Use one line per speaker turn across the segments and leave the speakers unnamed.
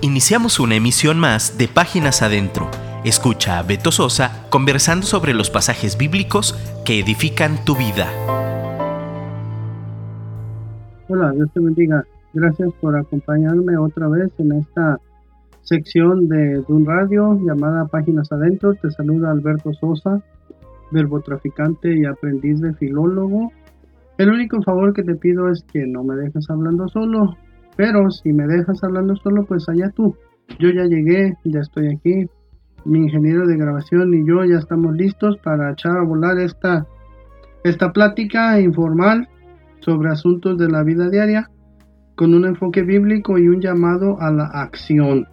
Iniciamos una emisión más de Páginas Adentro. Escucha a Beto Sosa conversando sobre los pasajes bíblicos que edifican tu vida.
Hola, Dios te bendiga. Gracias por acompañarme otra vez en esta sección de Dun Radio llamada Páginas Adentro. Te saluda Alberto Sosa, verbotraficante y aprendiz de filólogo. El único favor que te pido es que no me dejes hablando solo, pero si me dejas hablando solo, pues allá tú. Yo ya llegué, ya estoy aquí. Mi ingeniero de grabación y yo ya estamos listos para echar a volar esta, esta plática informal sobre asuntos de la vida diaria con un enfoque bíblico y un llamado a la acción.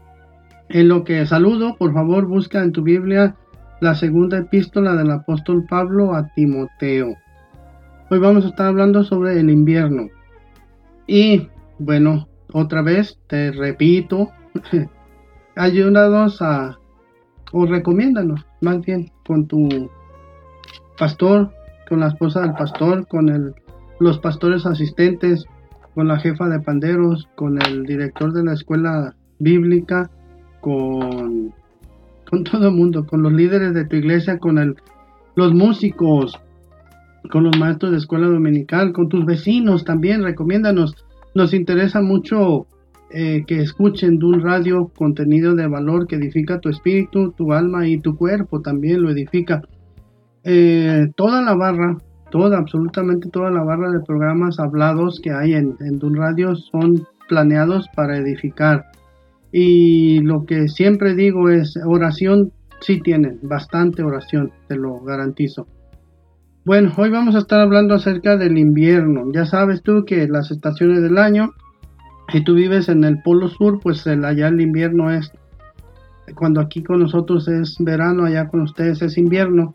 En lo que saludo, por favor, busca en tu Biblia la segunda epístola del apóstol Pablo a Timoteo. Hoy vamos a estar hablando sobre el invierno. Y bueno, otra vez, te repito, ayúdanos a, o recomiéndanos, más bien, con tu pastor, con la esposa del pastor, con el, los pastores asistentes, con la jefa de panderos, con el director de la escuela bíblica, con, todo el mundo, con los líderes de tu iglesia, con el, los músicos, con los maestros de escuela dominical, con tus vecinos también, recomiéndanos nos interesa mucho eh, que escuchen de radio contenido de valor que edifica tu espíritu, tu alma y tu cuerpo también lo edifica. Eh, toda la barra, toda, absolutamente toda la barra de programas hablados que hay en, en Dun Radio son planeados para edificar. Y lo que siempre digo es oración, sí tienen, bastante oración, te lo garantizo. Bueno, hoy vamos a estar hablando acerca del invierno. Ya sabes tú que las estaciones del año, si tú vives en el polo sur, pues allá el invierno es, cuando aquí con nosotros es verano, allá con ustedes es invierno.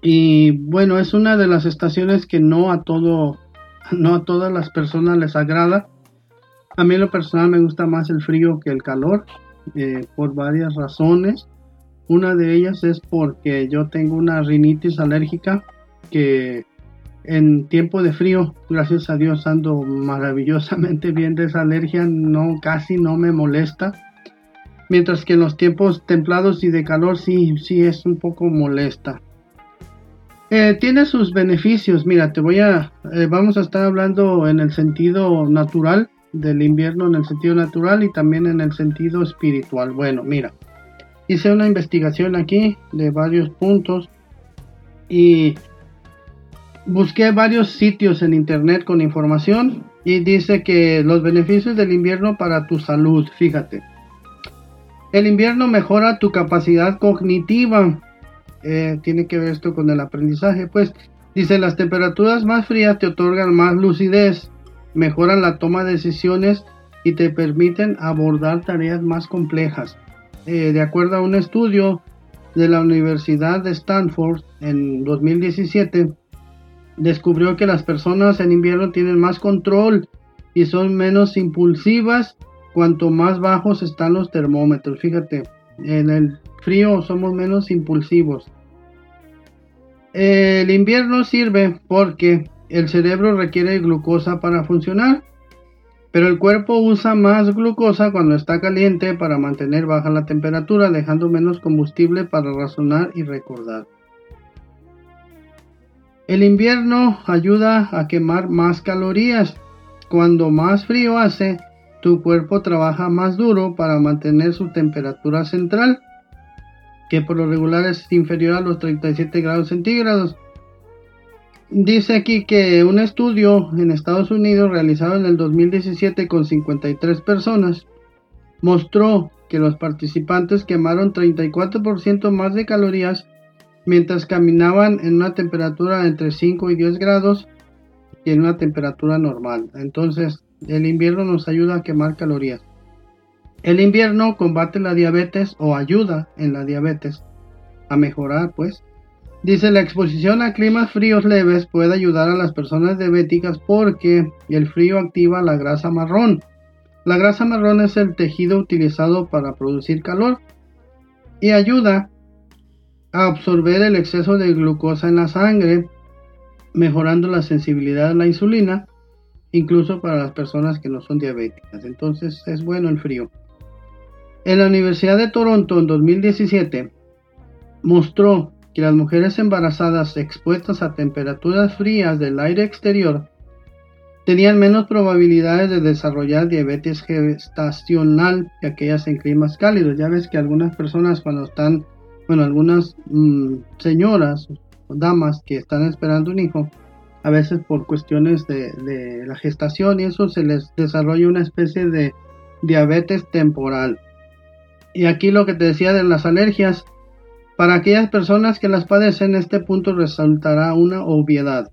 Y bueno, es una de las estaciones que no a todo, no a todas las personas les agrada. A mí en lo personal me gusta más el frío que el calor, eh, por varias razones. Una de ellas es porque yo tengo una rinitis alérgica que en tiempo de frío, gracias a Dios, ando maravillosamente bien de esa alergia, no casi no me molesta. Mientras que en los tiempos templados y de calor sí, sí es un poco molesta. Eh, tiene sus beneficios. Mira, te voy a, eh, vamos a estar hablando en el sentido natural del invierno, en el sentido natural y también en el sentido espiritual. Bueno, mira, hice una investigación aquí de varios puntos y busqué varios sitios en internet con información y dice que los beneficios del invierno para tu salud, fíjate. El invierno mejora tu capacidad cognitiva. Eh, tiene que ver esto con el aprendizaje. Pues dice, las temperaturas más frías te otorgan más lucidez, mejoran la toma de decisiones y te permiten abordar tareas más complejas. Eh, de acuerdo a un estudio de la Universidad de Stanford en 2017, descubrió que las personas en invierno tienen más control y son menos impulsivas cuanto más bajos están los termómetros. Fíjate, en el frío somos menos impulsivos. El invierno sirve porque el cerebro requiere glucosa para funcionar, pero el cuerpo usa más glucosa cuando está caliente para mantener baja la temperatura, dejando menos combustible para razonar y recordar. El invierno ayuda a quemar más calorías. Cuando más frío hace, tu cuerpo trabaja más duro para mantener su temperatura central, que por lo regular es inferior a los 37 grados centígrados. Dice aquí que un estudio en Estados Unidos realizado en el 2017 con 53 personas mostró que los participantes quemaron 34% más de calorías mientras caminaban en una temperatura entre 5 y 10 grados y en una temperatura normal. Entonces, el invierno nos ayuda a quemar calorías. El invierno combate la diabetes o ayuda en la diabetes a mejorar, pues. Dice la exposición a climas fríos leves puede ayudar a las personas diabéticas porque el frío activa la grasa marrón. La grasa marrón es el tejido utilizado para producir calor y ayuda absorber el exceso de glucosa en la sangre, mejorando la sensibilidad a la insulina, incluso para las personas que no son diabéticas. Entonces es bueno el frío. En la Universidad de Toronto en 2017 mostró que las mujeres embarazadas expuestas a temperaturas frías del aire exterior tenían menos probabilidades de desarrollar diabetes gestacional que aquellas en climas cálidos. Ya ves que algunas personas cuando están, bueno, algunas mm, señoras o damas que están esperando un hijo, a veces por cuestiones de, de la gestación y eso se les desarrolla una especie de diabetes temporal. Y aquí lo que te decía de las alergias, para aquellas personas que las padecen, este punto resultará una obviedad.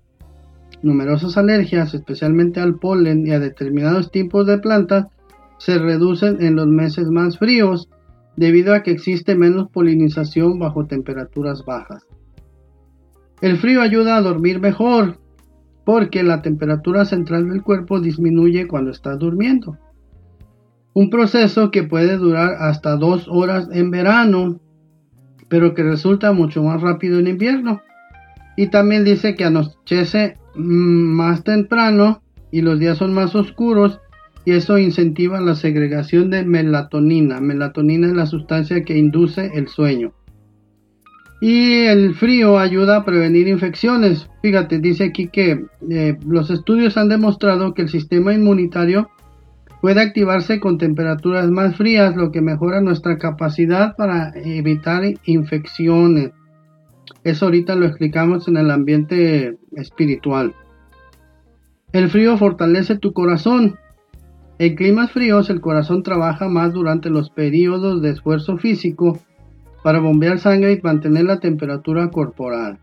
Numerosas alergias, especialmente al polen y a determinados tipos de plantas, se reducen en los meses más fríos debido a que existe menos polinización bajo temperaturas bajas. El frío ayuda a dormir mejor porque la temperatura central del cuerpo disminuye cuando estás durmiendo. Un proceso que puede durar hasta dos horas en verano, pero que resulta mucho más rápido en invierno. Y también dice que anochece más temprano y los días son más oscuros y eso incentiva la segregación de melatonina. Melatonina es la sustancia que induce el sueño. Y el frío ayuda a prevenir infecciones. Fíjate, dice aquí que eh, los estudios han demostrado que el sistema inmunitario puede activarse con temperaturas más frías, lo que mejora nuestra capacidad para evitar infecciones. Eso ahorita lo explicamos en el ambiente espiritual. El frío fortalece tu corazón. En climas fríos el corazón trabaja más durante los periodos de esfuerzo físico para bombear sangre y mantener la temperatura corporal.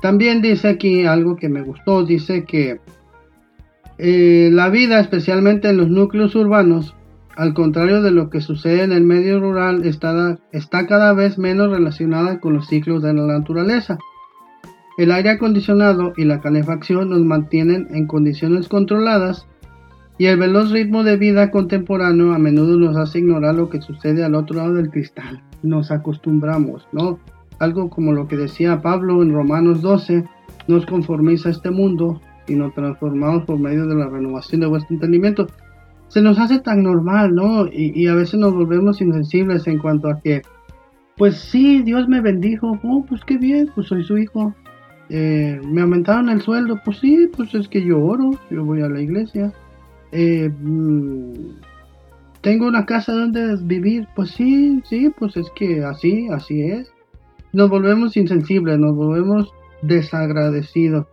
También dice aquí algo que me gustó, dice que eh, la vida, especialmente en los núcleos urbanos, al contrario de lo que sucede en el medio rural, está, está cada vez menos relacionada con los ciclos de la naturaleza. El aire acondicionado y la calefacción nos mantienen en condiciones controladas y el veloz ritmo de vida contemporáneo a menudo nos hace ignorar lo que sucede al otro lado del cristal. Nos acostumbramos, ¿no? Algo como lo que decía Pablo en Romanos 12, nos conformiza a este mundo y nos transformamos por medio de la renovación de vuestro entendimiento se nos hace tan normal, ¿no? Y, a veces nos volvemos insensibles en cuanto a que, pues sí, Dios me bendijo, oh, pues qué bien, pues soy su hijo. Eh, me aumentaron el sueldo, pues sí, pues es que yo oro, yo voy a la iglesia. Eh, mm, tengo una casa donde vivir, pues sí, sí, pues es que así, así es. Nos volvemos insensibles, nos volvemos desagradecidos.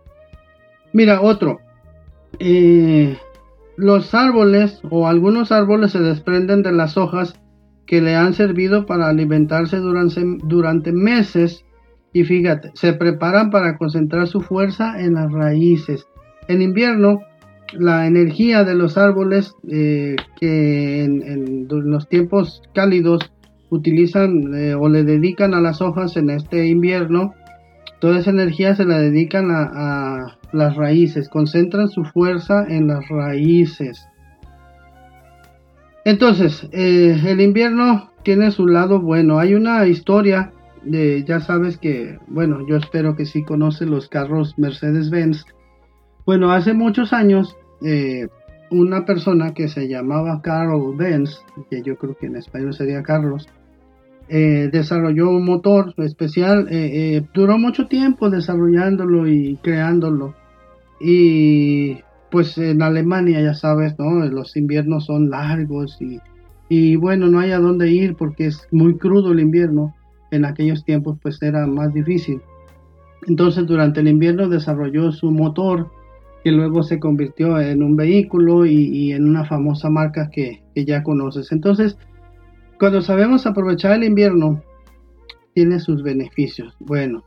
Mira, otro. Eh, los árboles o algunos árboles se desprenden de las hojas que le han servido para alimentarse durante, durante meses y fíjate, se preparan para concentrar su fuerza en las raíces. En invierno, la energía de los árboles eh, que en, los tiempos cálidos utilizan eh, o le dedican a las hojas en este invierno, toda esa energía se la dedican a las raíces, concentran su fuerza en las raíces. Entonces, eh, el invierno tiene su lado bueno. Hay una historia de, ya sabes que, bueno, yo espero que sí conoces los carros Mercedes-Benz. Bueno, hace muchos años, eh, una persona que se llamaba Carl Benz, que yo creo que en español sería Carlos, eh, desarrolló un motor especial. duró mucho tiempo desarrollándolo y creándolo. Y pues en Alemania ya sabes, ¿no? Los inviernos son largos y, y bueno, no hay a dónde ir porque es muy crudo el invierno. En aquellos tiempos pues era más difícil. Entonces durante el invierno desarrolló su motor que luego se convirtió en un vehículo y, en una famosa marca que, ya conoces. Entonces, cuando sabemos aprovechar el invierno, tiene sus beneficios. Bueno,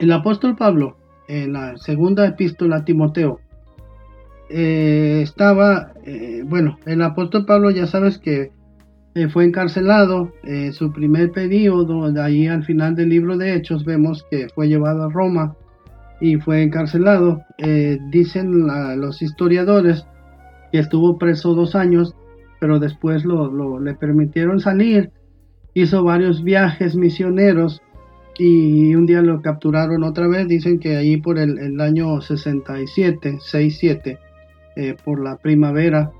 el apóstol Pablo en la segunda epístola a Timoteo, eh, estaba, eh, bueno, el apóstol Pablo ya sabes que eh, fue encarcelado, su primer periodo, de ahí al final del libro de Hechos vemos que fue llevado a Roma y fue encarcelado. dicen los historiadores que estuvo preso dos años, pero después lo, le permitieron salir, hizo varios viajes misioneros y un día lo capturaron otra vez, dicen que ahí por el, año 67, 67, eh, por la primavera,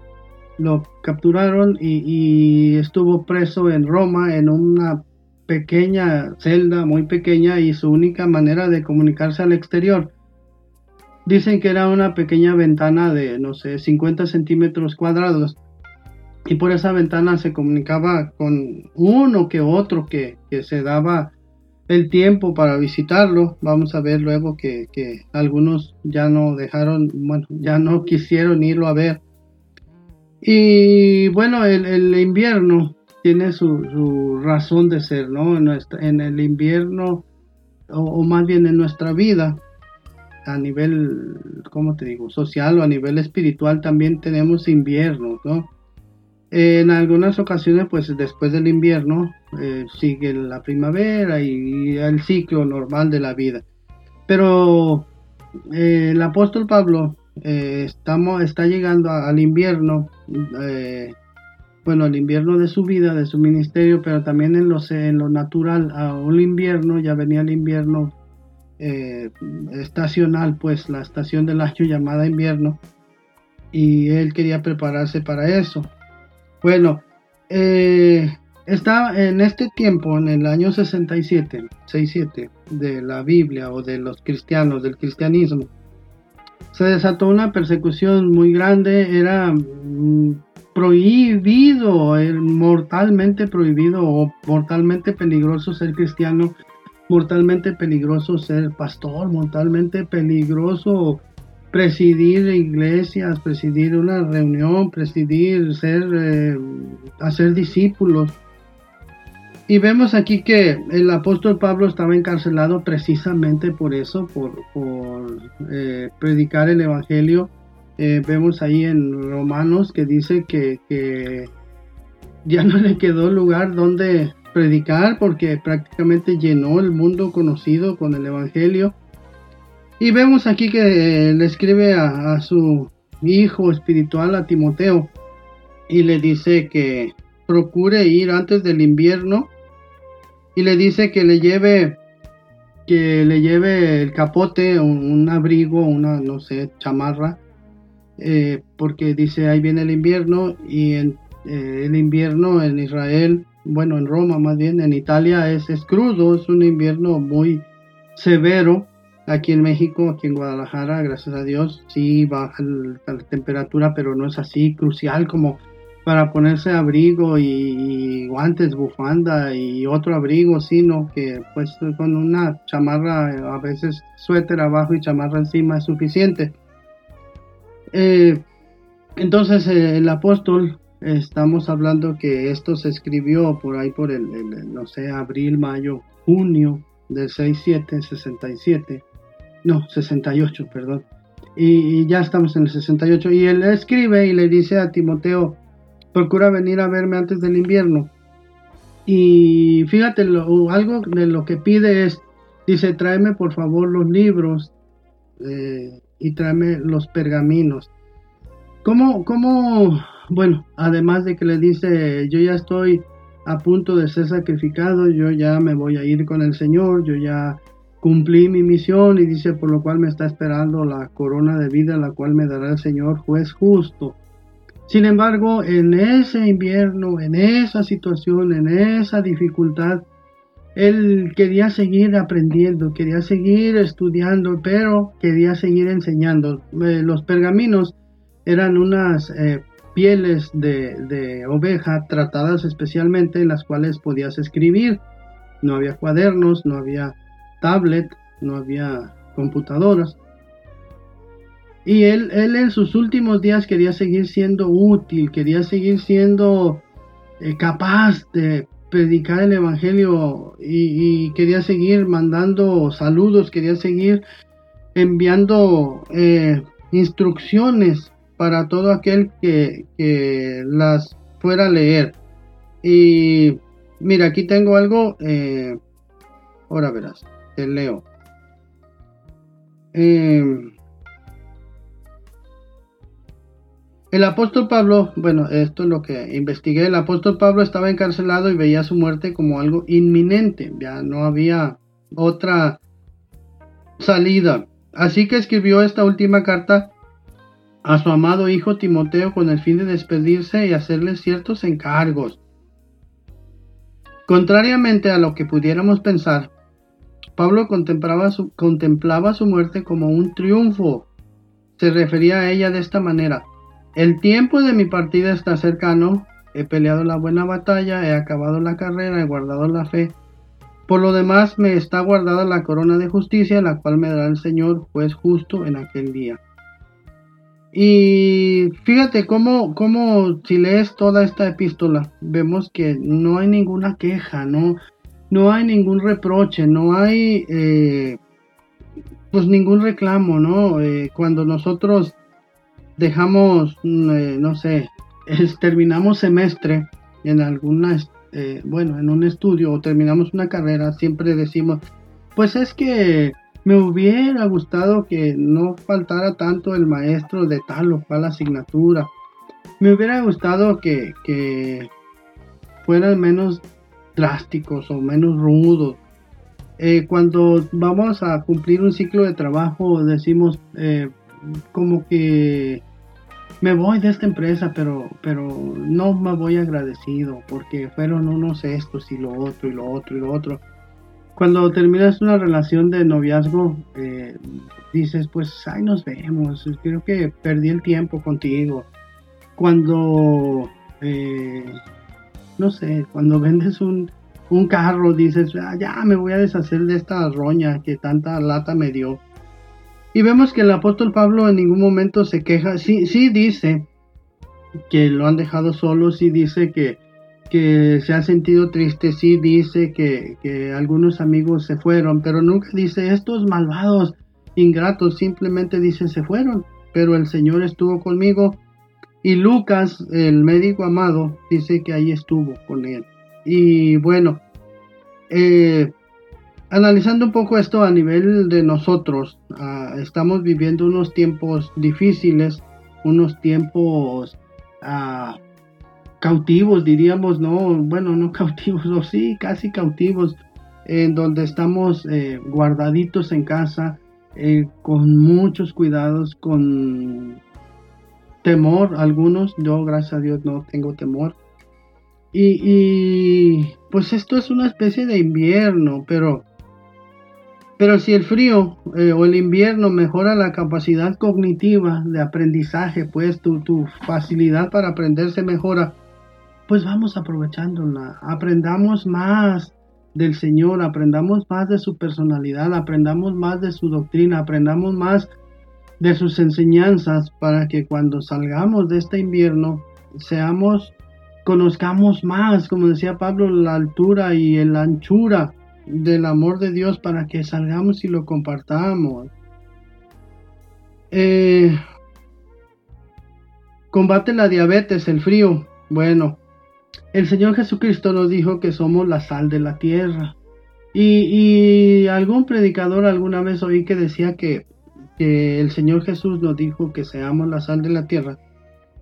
lo capturaron y, estuvo preso en Roma en una pequeña celda, muy pequeña, y su única manera de comunicarse al exterior. Dicen que era una pequeña ventana de, no sé, 50 centímetros cuadrados. Y por esa ventana se comunicaba con uno que otro que, que se daba el tiempo para visitarlo. Vamos a ver luego que, que, algunos ya no dejaron, bueno, ya no quisieron irlo a ver. Y bueno, el, el invierno tiene su, razón de ser, ¿no? En, el invierno, o, más bien en nuestra vida, a nivel, ¿cómo te digo?, social o a nivel espiritual también tenemos inviernos, ¿no? En algunas ocasiones, pues después del invierno, eh, sigue la primavera y, el ciclo normal de la vida. Pero eh, el apóstol Pablo eh, estamos, está llegando al invierno bueno, el invierno de su vida, de su ministerio, pero también en lo, en lo natural, a un invierno, ya venía el invierno eh, estacional, pues la estación del año llamada invierno, y él quería prepararse para eso. Bueno, eh, está en este tiempo, en el año 67, 67 de la Biblia o de los cristianos, del cristianismo, se desató una persecución muy grande, era prohibido, mortalmente prohibido o mortalmente peligroso ser cristiano, mortalmente peligroso ser pastor, mortalmente peligroso presidir iglesias, presidir una reunión, presidir, ser, eh, hacer discípulos. Y vemos aquí que el apóstol Pablo estaba encarcelado precisamente por eso, por, eh, predicar el Evangelio eh, vemos ahí en Romanos que dice que, ya no le quedó lugar donde predicar porque prácticamente llenó el mundo conocido con el Evangelio. Y vemos aquí que le escribe a, su hijo espiritual, a Timoteo, y le dice que procure ir antes del invierno y le dice que le lleve que le lleve el capote, un abrigo, una no sé, chamarra eh, porque dice ahí viene el invierno y en, eh, el invierno en Israel, bueno en Roma más bien, en Italia es, es crudo, es un invierno muy severo. Aquí en México, aquí en Guadalajara, gracias a Dios, sí baja la temperatura, pero no es así crucial como para ponerse abrigo y, guantes, bufanda y otro abrigo, sino que pues con una chamarra, a veces suéter abajo y chamarra encima es suficiente. Eh, entonces eh, el apóstol, estamos hablando que esto se escribió por ahí por el, no sé, abril, mayo, junio del 67, 67, no, 68, perdón. Y, ya estamos en el 68. Y él escribe y le dice a Timoteo, procura venir a verme antes del invierno. Y fíjate, algo de lo que pide es, dice, tráeme por favor los libros eh, y tráeme los pergaminos. ¿Cómo, cómo, bueno, además de que le dice, yo ya estoy a punto de ser sacrificado, yo ya me voy a ir con el Señor, yo ya cumplí mi misión y dice, por lo cual me está esperando la corona de vida, la cual me dará el Señor juez justo. Sin embargo, en ese invierno, en esa situación, en esa dificultad, él quería seguir aprendiendo, quería seguir estudiando, pero quería seguir enseñando. Eh, los pergaminos eran unas eh, pieles de, oveja tratadas especialmente en las cuales podías escribir. No había cuadernos, no había tablet, no había computadoras. Y él, él en sus últimos días quería seguir siendo útil, quería seguir siendo eh, capaz de predicar el Evangelio y, quería seguir mandando saludos, quería seguir enviando eh, instrucciones para todo aquel que, las fuera a leer. Y mira, aquí tengo algo, eh, ahora verás, te leo. Eh, El apóstol Pablo, bueno, esto es lo que investigué, el apóstol Pablo estaba encarcelado y veía su muerte como algo inminente, ya no había otra salida. Así que escribió esta última carta a su amado hijo Timoteo con el fin de despedirse y hacerle ciertos encargos. Contrariamente a lo que pudiéramos pensar, Pablo contemplaba su, contemplaba su muerte como un triunfo. Se refería a ella de esta manera. El tiempo de mi partida está cercano, he peleado la buena batalla, he acabado la carrera, he guardado la fe. Por lo demás me está guardada la corona de justicia, la cual me dará el Señor, juez justo, en aquel día. Y fíjate cómo, cómo si lees toda esta epístola, vemos que no hay ninguna queja, no, no hay ningún reproche, no hay eh, pues ningún reclamo, ¿no? Eh, cuando nosotros dejamos, mm, eh, no sé, terminamos semestre en alguna, bueno, en un estudio o terminamos una carrera, siempre decimos, pues es que me hubiera gustado que no faltara tanto el maestro de tal o cual asignatura. Me hubiera gustado que, que fueran menos drásticos o menos rudos. Eh, cuando vamos a cumplir un ciclo de trabajo decimos eh, como que me voy de esta empresa pero pero no me voy agradecido porque fueron unos estos y lo otro y lo otro y lo otro cuando terminas una relación de noviazgo, eh, dices, pues, ahí nos vemos, creo que perdí el tiempo contigo. Cuando, eh, no sé, cuando vendes un, un carro, dices, ah, ya me voy a deshacer de esta roña que tanta lata me dio. Y vemos que el apóstol Pablo en ningún momento se queja, sí, sí dice que lo han dejado solo, sí dice que que se ha sentido triste, sí dice que, que, algunos amigos se fueron, pero nunca dice estos malvados, ingratos, simplemente dice se fueron, pero el Señor estuvo conmigo. Y Lucas, el médico amado, dice que ahí estuvo con él. Y bueno, eh, analizando un poco esto a nivel de nosotros, ah, estamos viviendo unos tiempos difíciles, unos tiempos uh, cautivos, diríamos, no, bueno, no cautivos, o sí, casi cautivos, en donde estamos eh, guardaditos en casa, eh, con muchos cuidados, con temor, algunos, yo gracias a Dios no tengo temor. Y, pues esto es una especie de invierno, pero, pero si el frío eh, o el invierno mejora la capacidad cognitiva de aprendizaje, pues tu, facilidad para aprender se mejora, pues vamos aprovechándola, aprendamos más del Señor, aprendamos más de su personalidad, aprendamos más de su doctrina, aprendamos más de sus enseñanzas para que cuando salgamos de este invierno seamos, conozcamos más, como decía Pablo, la altura y la anchura del amor de Dios para que salgamos y lo compartamos. Eh, combate la diabetes, el frío. Bueno, el Señor Jesucristo nos dijo que somos la sal de la tierra. Y, algún predicador alguna vez oí que decía que, el Señor Jesús nos dijo que seamos la sal de la tierra,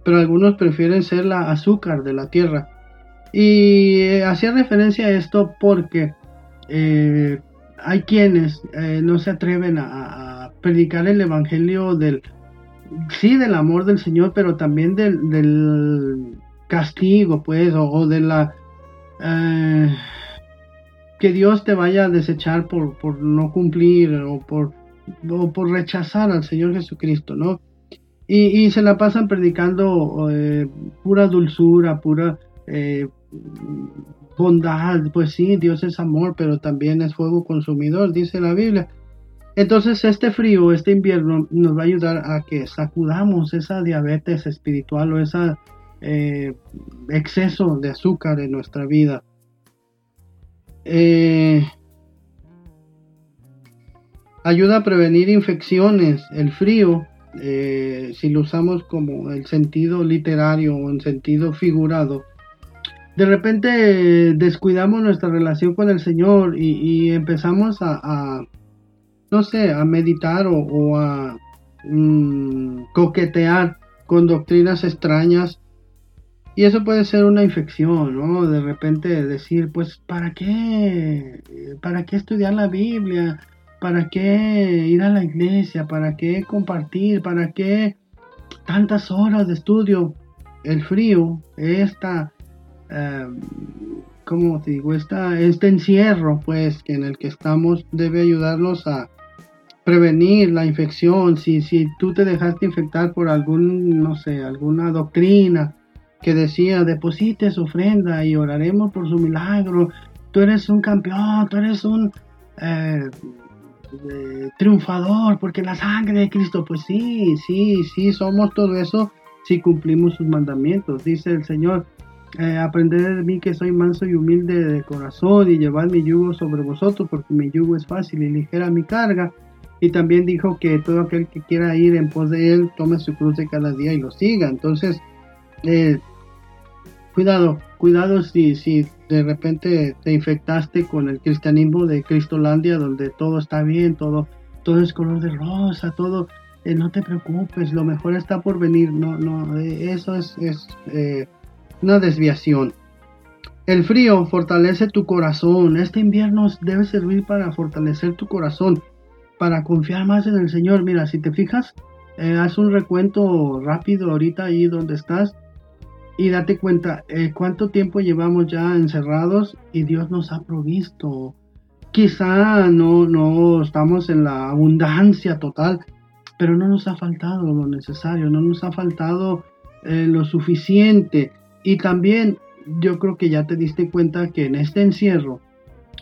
pero algunos prefieren ser la azúcar de la tierra. Y eh, hacía referencia a esto porque eh, hay quienes eh, no se atreven a, predicar el Evangelio del, sí, del amor del Señor, pero también del, castigo, pues, o, de la... Eh, que Dios te vaya a desechar por, por no cumplir o por, por rechazar al Señor Jesucristo, ¿no? Y, se la pasan predicando pura dulzura, pura eh, bondad, pues sí, Dios es amor, pero también es fuego consumidor, dice la Biblia. Entonces este frío, este invierno nos va a ayudar a que sacudamos esa diabetes espiritual o esa eh, exceso de azúcar en nuestra vida. Eh, ayuda a prevenir infecciones, el frío, eh, si lo usamos como el sentido literario o en sentido figurado. De repente descuidamos nuestra relación con el Señor y, empezamos a, no sé, a meditar o, a mm, coquetear con doctrinas extrañas y eso puede ser una infección, ¿no? De repente decir, pues, ¿para qué? ¿Para qué estudiar la Biblia? ¿Para qué ir a la iglesia? ¿Para qué compartir? ¿Para qué tantas horas de estudio, el frío, esta, eh, ¿cómo te digo? Este encierro, pues, en el que estamos, debe ayudarnos a prevenir la infección. Si, si tú te dejaste infectar por algún, no sé, alguna doctrina que decía, deposite su ofrenda y oraremos por su milagro, tú eres un campeón, tú eres un eh, triunfador, porque la sangre de Cristo, pues sí, sí, sí, somos todo eso si cumplimos sus mandamientos. Dice el Señor, eh, aprended de mí que soy manso y humilde de corazón y llevad mi yugo sobre vosotros, porque mi yugo es fácil y ligera mi carga. Y también dijo que todo aquel que quiera ir en pos de él, tome su cruz de cada día y lo siga. Entonces, eh, cuidado, cuidado si, si de repente te infectaste con el cristianismo de Cristolandia, donde todo está bien, todo, todo es color de rosa, todo, eh, no te preocupes, lo mejor está por venir. No, no, eso es, es una desviación. El frío fortalece tu corazón. Este invierno debe servir para fortalecer tu corazón, para confiar más en el Señor. Mira, si te fijas, haz un recuento rápido ahorita ahí donde estás y date cuenta eh, cuánto tiempo llevamos ya encerrados y Dios nos ha provisto. Quizá no, no estamos en la abundancia total, pero no nos ha faltado lo necesario, no nos ha faltado eh, lo suficiente. Y también yo creo que ya te diste cuenta que en este encierro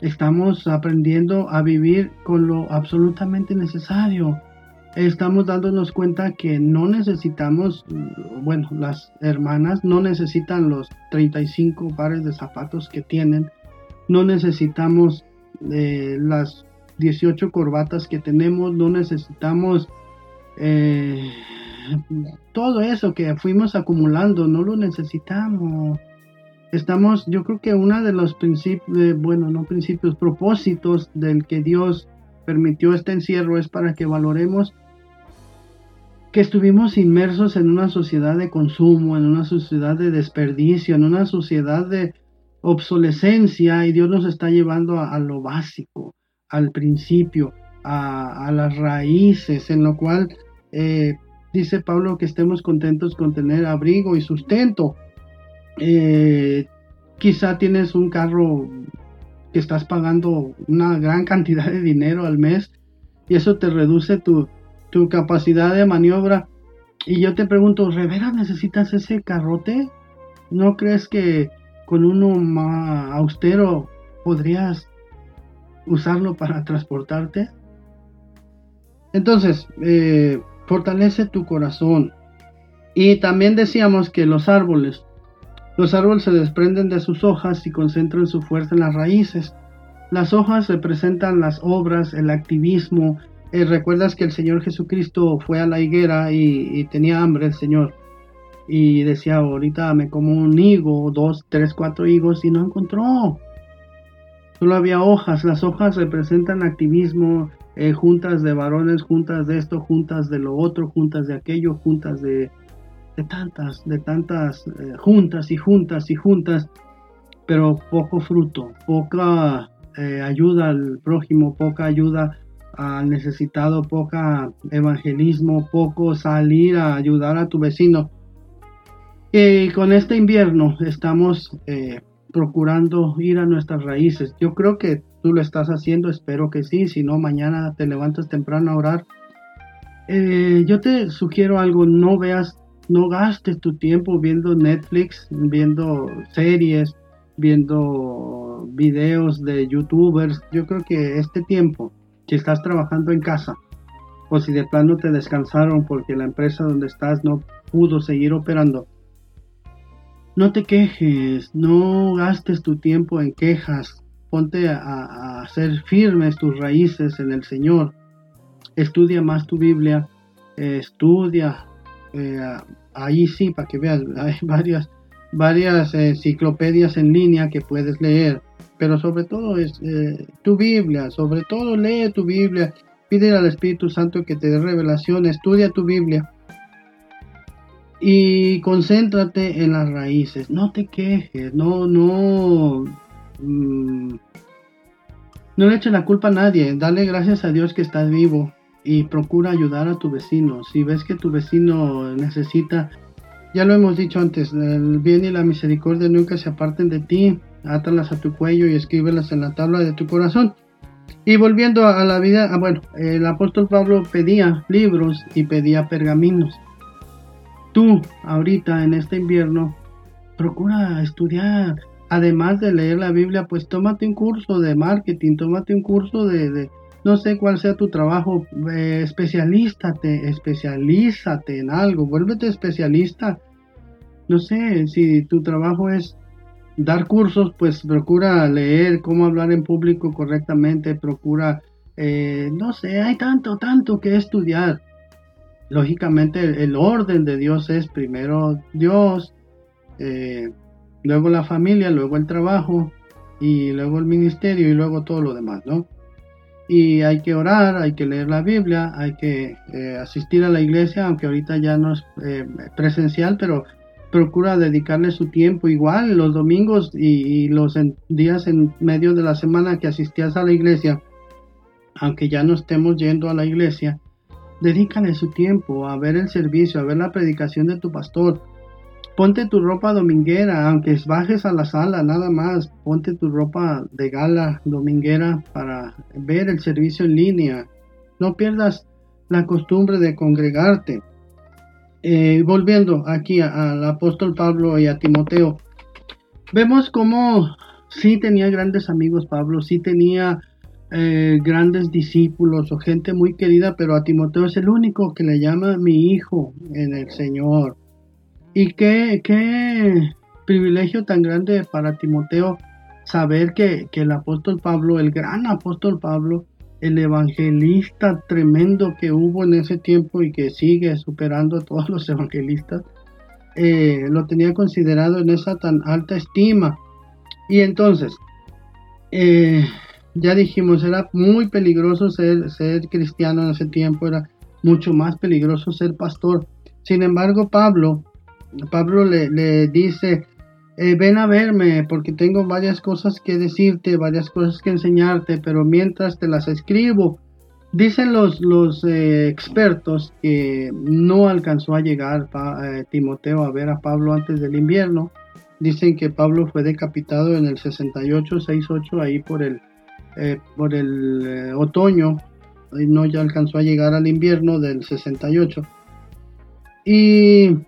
estamos aprendiendo a vivir con lo absolutamente necesario. Estamos dándonos cuenta que no necesitamos, bueno, las hermanas no necesitan los 35 pares de zapatos que tienen, no necesitamos eh, las 18 corbatas que tenemos, no necesitamos eh, todo eso que fuimos acumulando, no lo necesitamos. Estamos, yo creo que uno de los principios, bueno, no principios, propósitos del que Dios permitió este encierro es para que valoremos que estuvimos inmersos en una sociedad de consumo, en una sociedad de desperdicio, en una sociedad de obsolescencia y Dios nos está llevando a, lo básico, al principio, a, las raíces, en lo cual eh, dice Pablo que estemos contentos con tener abrigo y sustento. Eh, quizá tienes un carro que estás pagando una gran cantidad de dinero al mes y eso te reduce tu, tu capacidad de maniobra. Y yo te pregunto, ¿Revera necesitas ese carrote? ¿No crees que con uno más austero podrías usarlo para transportarte? Entonces, eh, fortalece tu corazón. Y también decíamos que los árboles, los árboles se desprenden de sus hojas y concentran su fuerza en las raíces. Las hojas representan las obras, el activismo, eh, recuerdas que el Señor Jesucristo fue a la higuera y, tenía hambre el Señor. Y decía, ahorita me como un higo, dos, tres, cuatro higos y no encontró. Solo había hojas. Las hojas representan activismo, eh, juntas de varones, juntas de esto, juntas de lo otro, juntas de aquello, juntas de, de tantas, de tantas eh, juntas y juntas y juntas, pero poco fruto, poca ayuda al prójimo, poca ayuda al necesitado, poca evangelismo, poco salir a ayudar a tu vecino. Y con este invierno estamos eh, procurando ir a nuestras raíces. Yo creo que tú lo estás haciendo, espero que sí, si no mañana te levantas temprano a orar. Eh, yo te sugiero algo, no veas, no gastes tu tiempo viendo Netflix, viendo series, viendo videos de youtubers. Yo creo que este tiempo si estás trabajando en casa o si de plano te descansaron porque la empresa donde estás no pudo seguir operando, no te quejes, no gastes tu tiempo en quejas, ponte a, hacer firmes tus raíces en el Señor, estudia más tu Biblia, estudia, eh, ahí sí, para que veas, hay varias, varias enciclopedias en línea que puedes leer pero sobre todo es eh, tu Biblia, sobre todo lee tu Biblia, pide al Espíritu Santo que te dé revelación, estudia tu Biblia y concéntrate en las raíces, no te quejes, no, no, mm, no le eches la culpa a nadie, dale gracias a Dios que estás vivo, y procura ayudar a tu vecino. Si ves que tu vecino necesita, ya lo hemos dicho antes, el bien y la misericordia nunca se aparten de ti, átalas a tu cuello y escríbelas en la tabla de tu corazón. Y volviendo a la vida, ah, bueno, el apóstol Pablo pedía libros y pedía pergaminos. Tú, ahorita en este invierno, procura estudiar. Además de leer la Biblia, pues tómate un curso de marketing, tómate un curso de, no sé cuál sea tu trabajo, eh, especialízate, especialízate en algo, vuélvete especialista. No sé, si tu trabajo es dar cursos, pues procura leer cómo hablar en público correctamente, procura, eh, no sé, hay tanto, tanto que estudiar. Lógicamente el, orden de Dios es primero Dios, eh, luego la familia, luego el trabajo y luego el ministerio y luego todo lo demás, ¿no? Y hay que orar, hay que leer la Biblia, hay que eh, asistir a la iglesia, aunque ahorita ya no es presencial, pero procura dedicarle su tiempo igual los domingos y, los días en medio de la semana que asistías a la iglesia, aunque ya no estemos yendo a la iglesia, dedícale su tiempo a ver el servicio, a ver la predicación de tu pastor. Ponte tu ropa dominguera, aunque bajes a la sala nada más, ponte tu ropa de gala dominguera para ver el servicio en línea. No pierdas la costumbre de congregarte. Eh, volviendo aquí al apóstol Pablo y a Timoteo, vemos como sí tenía grandes amigos Pablo, sí tenía eh, grandes discípulos o gente muy querida, pero a Timoteo es el único que le llama mi hijo en el Señor. Y qué, qué privilegio tan grande para Timoteo saber que, que el apóstol Pablo, el gran apóstol Pablo, el evangelista tremendo que hubo en ese tiempo y que sigue superando a todos los evangelistas, eh, lo tenía considerado en esa tan alta estima. Y entonces, eh, ya dijimos, era muy peligroso ser, ser cristiano en ese tiempo, era mucho más peligroso ser pastor. Sin embargo, Pablo, Pablo le, dice, eh, ven a verme porque tengo varias cosas que decirte, varias cosas que enseñarte, pero mientras te las escribo, dicen los, los eh, expertos que no alcanzó a llegar eh, Timoteo a ver a Pablo antes del invierno. Dicen que Pablo fue decapitado en el 68, 68, ahí por el, por el otoño, y no ya alcanzó a llegar al invierno del 68. Y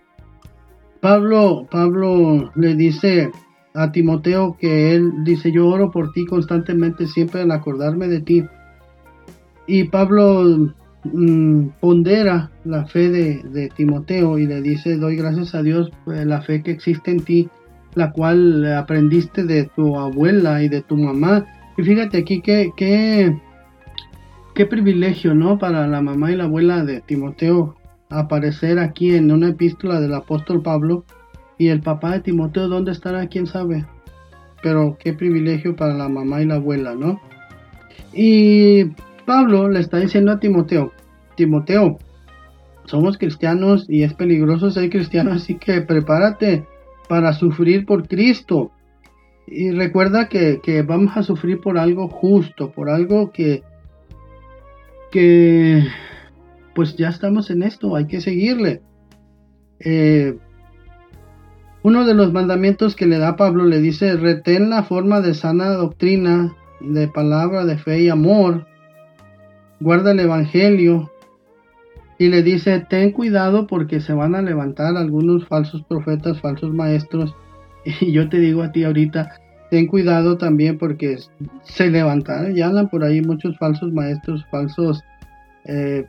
Pablo, Pablo le dice a Timoteo que él dice, yo oro por ti constantemente, siempre al acordarme de ti. Y Pablo mm, pondera la fe de, Timoteo y le dice, doy gracias a Dios por la fe que existe en ti, la cual aprendiste de tu abuela y de tu mamá. Y fíjate aquí que, qué privilegio, ¿no? Para la mamá y la abuela de Timoteo aparecer aquí en una epístola del apóstol Pablo y el papá de Timoteo, ¿dónde estará? ¿Quién sabe? Pero qué privilegio para la mamá y la abuela, ¿no? Y Pablo le está diciendo a Timoteo, Timoteo, somos cristianos y es peligroso ser cristiano, así que prepárate para sufrir por Cristo. Y recuerda que, que vamos a sufrir por algo justo, por algo que, que pues ya estamos en esto, hay que seguirle. Eh, uno de los mandamientos que le da Pablo le dice, retén la forma de sana doctrina, de palabra de fe y amor, guarda el Evangelio, y le dice, ten cuidado porque se van a levantar algunos falsos profetas, falsos maestros, y yo te digo a ti ahorita, ten cuidado también porque se levantarán, ya andan por ahí muchos falsos maestros, falsos eh,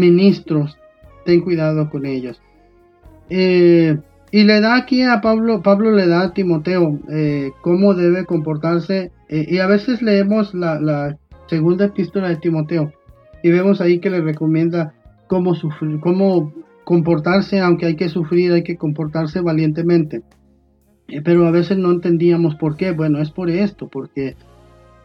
ministros, ten cuidado con ellos. Eh, y le da aquí a Pablo, Pablo le da a Timoteo eh, cómo debe comportarse. Eh, y a veces leemos la, segunda epístola de Timoteo y vemos ahí que le recomienda cómo sufrir, cómo comportarse, aunque hay que sufrir, hay que comportarse valientemente. pero a veces no entendíamos por qué. Bueno, es por esto, porque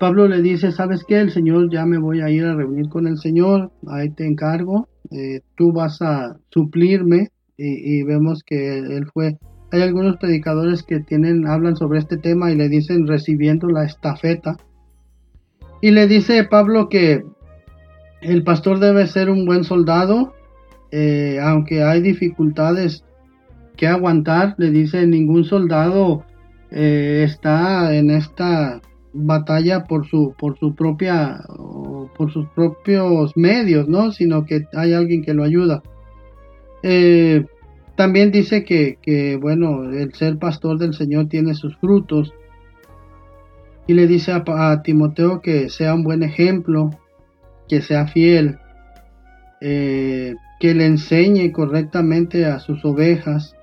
Pablo le dice, ¿sabes qué? El Señor ya me voy a ir a reunir con el Señor, ahí te encargo, eh, tú vas a suplirme y, vemos que él fue, hay algunos predicadores que tienen, hablan sobre este tema y le dicen recibiendo la estafeta. Y le dice Pablo que el pastor debe ser un buen soldado, eh, aunque hay dificultades que aguantar, le dice, ningún soldado eh, está en esta batalla por su por su propia por sus propios medios no sino que hay alguien que lo ayuda. Eh, también dice que, que, bueno el ser pastor del señor tiene sus frutos. Y le dice a, Timoteo que sea un buen ejemplo que sea fiel eh, que le enseñe correctamente a sus ovejas.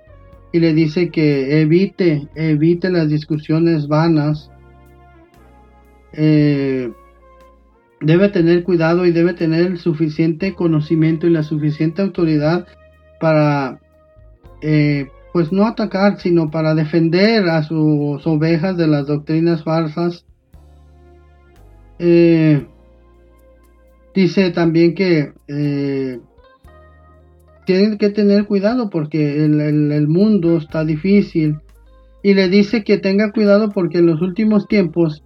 Y le dice que evite evite las discusiones vanas eh, debe tener cuidado y debe tener el suficiente conocimiento y la suficiente autoridad para, eh, pues no atacar, sino para defender a sus ovejas de las doctrinas falsas. Eh, dice también que tienen que tener cuidado porque el, mundo está difícil y le dice que tenga cuidado porque en los últimos tiempos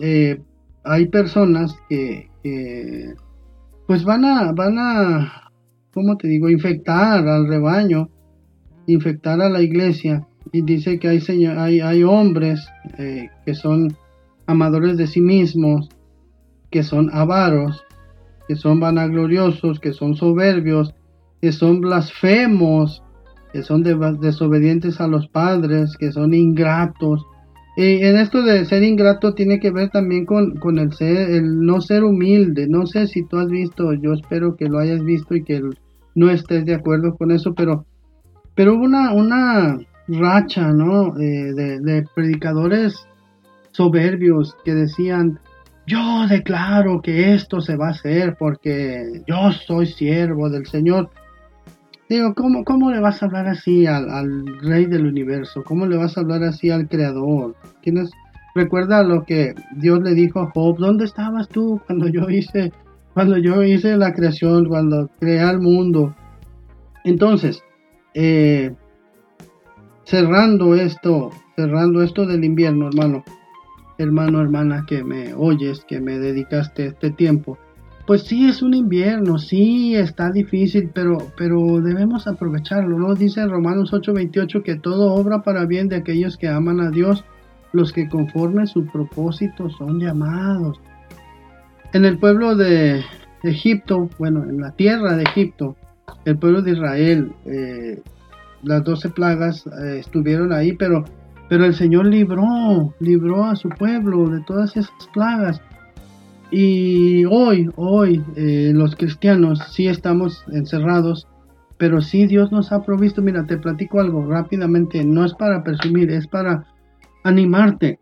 eh, hay personas que, pues van a, van a, ¿cómo te digo?, infectar al rebaño, infectar a la iglesia. Y dice que hay, hay, hay hombres eh, que son amadores de sí mismos, que son avaros, que son vanagloriosos, que son soberbios, que son blasfemos, que son desobedientes a los padres, que son ingratos, y en esto de ser ingrato tiene que ver también con, el ser, el no ser humilde. No sé si tú has visto, yo espero que lo hayas visto y que no estés de acuerdo con eso, pero, pero hubo una, una racha, ¿no? Eh, de predicadores soberbios que decían, yo declaro que esto se va a hacer porque yo soy siervo del Señor. Digo, ¿cómo, ¿cómo le vas a hablar así al, rey del universo? ¿Cómo le vas a hablar así al creador? ¿Quién Recuerda lo que Dios le dijo a Job, ¿dónde estabas tú cuando yo hice, cuando yo hice la creación, cuando creé el mundo? Entonces, eh, cerrando esto, cerrando esto del invierno, hermano, hermano, hermana, que me oyes, que me dedicaste este tiempo pues sí es un invierno, sí está difícil, pero, pero debemos aprovecharlo, ¿no? Dice Romanos 8:28 que todo obra para bien de aquellos que aman a Dios, los que conforme su propósito son llamados. En el pueblo de Egipto, bueno, en la tierra de Egipto, el pueblo de Israel, eh, las doce plagas eh, estuvieron ahí, pero, pero el Señor libró, libró a su pueblo de todas esas plagas. Y hoy, hoy, eh, los cristianos sí estamos encerrados, pero sí Dios nos ha provisto. Mira, te platico algo rápidamente, no es para presumir, es para animarte.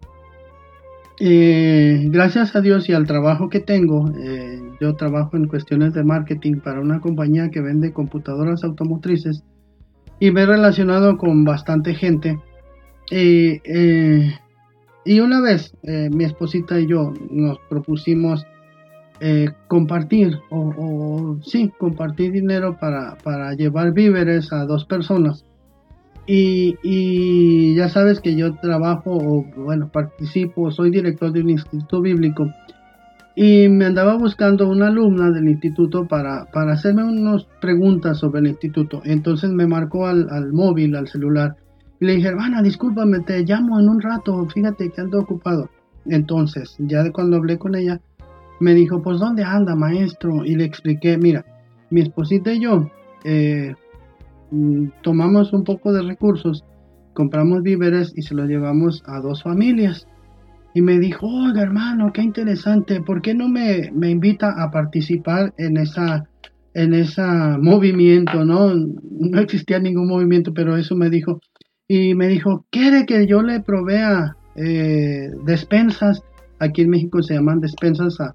Eh, gracias a Dios y al trabajo que tengo, eh, yo trabajo en cuestiones de marketing para una compañía que vende computadoras automotrices y me he relacionado con bastante gente. Y una vez eh, mi esposita y yo nos propusimos eh, compartir, o, sí, compartir dinero para, para, llevar víveres a dos personas. Y, ya sabes que yo trabajo, o bueno, participo, soy director de un instituto bíblico. Y me andaba buscando una alumna del instituto para, para hacerme unas preguntas sobre el instituto. Entonces me marcó al móvil, al celular y le dije, hermana, discúlpame, te llamo en un rato, fíjate que ando ocupado. Entonces, ya cuando hablé con ella, me dijo, pues ¿dónde anda, maestro? Y le expliqué, mira, mi esposita y yo eh, mm, tomamos un poco de recursos, compramos víveres y se los llevamos a dos familias. Y me dijo, oiga hermano, qué interesante, ¿por qué no me, me invita a participar en esa en ese movimiento, ¿no? No existía ningún movimiento, pero eso me dijo, y me dijo, ¿quiere que yo le provea eh, despensas? Aquí en México se llaman despensas a,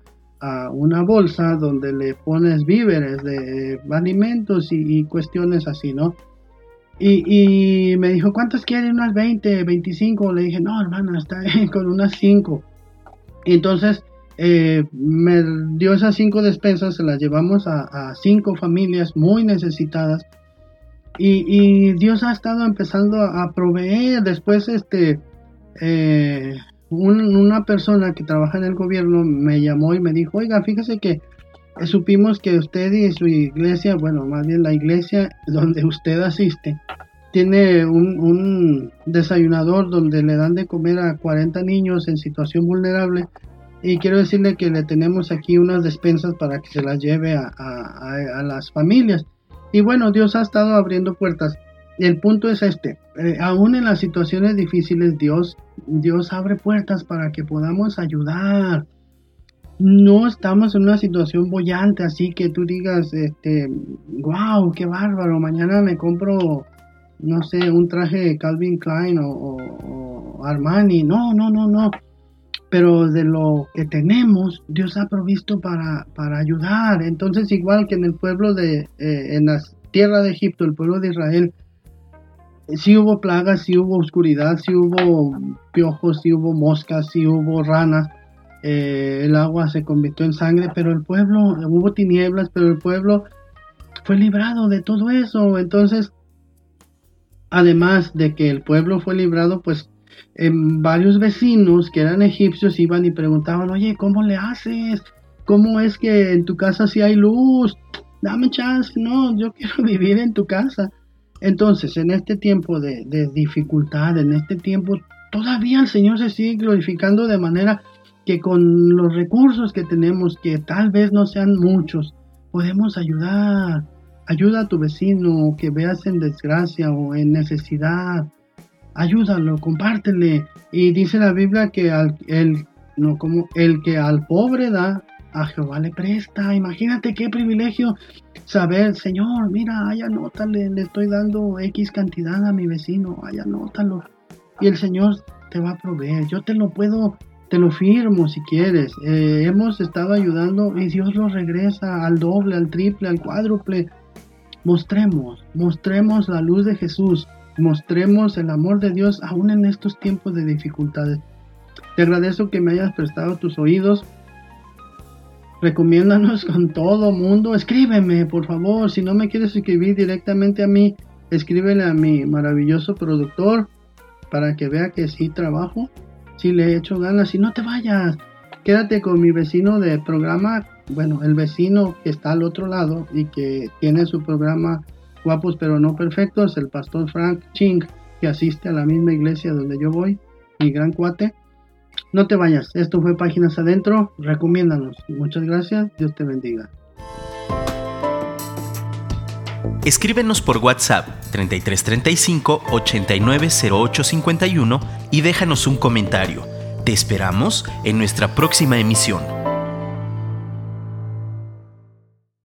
una bolsa donde le pones víveres de alimentos y, cuestiones así, ¿no? Y, me dijo, ¿cuántas quiere? Unas 20, 25. Le dije, no, hermana, está con unas 5. Entonces, eh, me dio esas 5 despensas, se las llevamos a 5 familias muy necesitadas y, Dios ha estado empezando a proveer. Después, este, una persona que trabaja en el gobierno me llamó y me dijo, oiga, fíjese que supimos que usted y su iglesia, bueno, más bien la iglesia donde usted asiste, tiene un, un, desayunador donde le dan de comer a 40 niños en situación vulnerable y quiero decirle que le tenemos aquí unas despensas para que se las lleve a las familias. Y bueno, Dios ha estado abriendo puertas. El punto es este, eh, aún en las situaciones difíciles Dios, Dios abre puertas para que podamos ayudar. No estamos en una situación bollante así que tú digas, este, wow, qué bárbaro, mañana me compro, no sé, un traje de Calvin Klein o, o Armani. No, no, no, no pero de lo que tenemos, Dios ha provisto para, para ayudar. Entonces, igual que en el pueblo de, eh, en la tierra de Egipto, el pueblo de Israel, sí hubo plagas, sí hubo oscuridad, sí hubo piojos, sí hubo moscas, sí hubo ranas, eh, el agua se convirtió en sangre, pero el pueblo, hubo tinieblas, pero el pueblo fue librado de todo eso. Entonces, además de que el pueblo fue librado, pues varios vecinos que eran egipcios iban y preguntaban, oye, ¿cómo le haces? ¿Cómo es que en tu casa si hay luz? Dame chance, no, yo quiero vivir en tu casa. Entonces, en este tiempo de, de dificultad, en este tiempo, todavía el Señor se sigue glorificando de manera que con los recursos que tenemos, que tal vez no sean muchos, podemos ayudar. Ayuda a tu vecino que veas en desgracia o en necesidad ayúdalo, compártele. Y dice la Biblia que al, el, no, como el que al pobre da, a Jehová le presta. Imagínate qué privilegio saber, Señor, mira, ay, anótale, le estoy dando X cantidad a mi vecino, ay, anótalo. Y el Señor te va a proveer. Yo te lo puedo, te lo firmo si quieres. Eh, hemos estado ayudando y Dios lo regresa al doble, al triple, al cuádruple. Mostremos, mostremos la luz de Jesús mostremos el amor de Dios aún en estos tiempos de dificultades. Te agradezco que me hayas prestado tus oídos. Recomiéndanos con todo mundo. Escríbeme, por favor. Si no me quieres escribir directamente a mí, escríbele a mi maravilloso productor para que vea que sí trabajo, sí le he hecho ganas. Y no te vayas. Quédate con mi vecino de programa. Bueno, el vecino que está al otro lado y que tiene su programa guapos pero no perfectos, el pastor Frank Ching, que asiste a la misma iglesia donde yo voy, mi gran cuate. No te vayas, esto fue Páginas Adentro, recomiéndanos. Muchas gracias, Dios te bendiga.
Escríbenos por WhatsApp 3335 890851 y déjanos un comentario. Te esperamos en nuestra próxima emisión.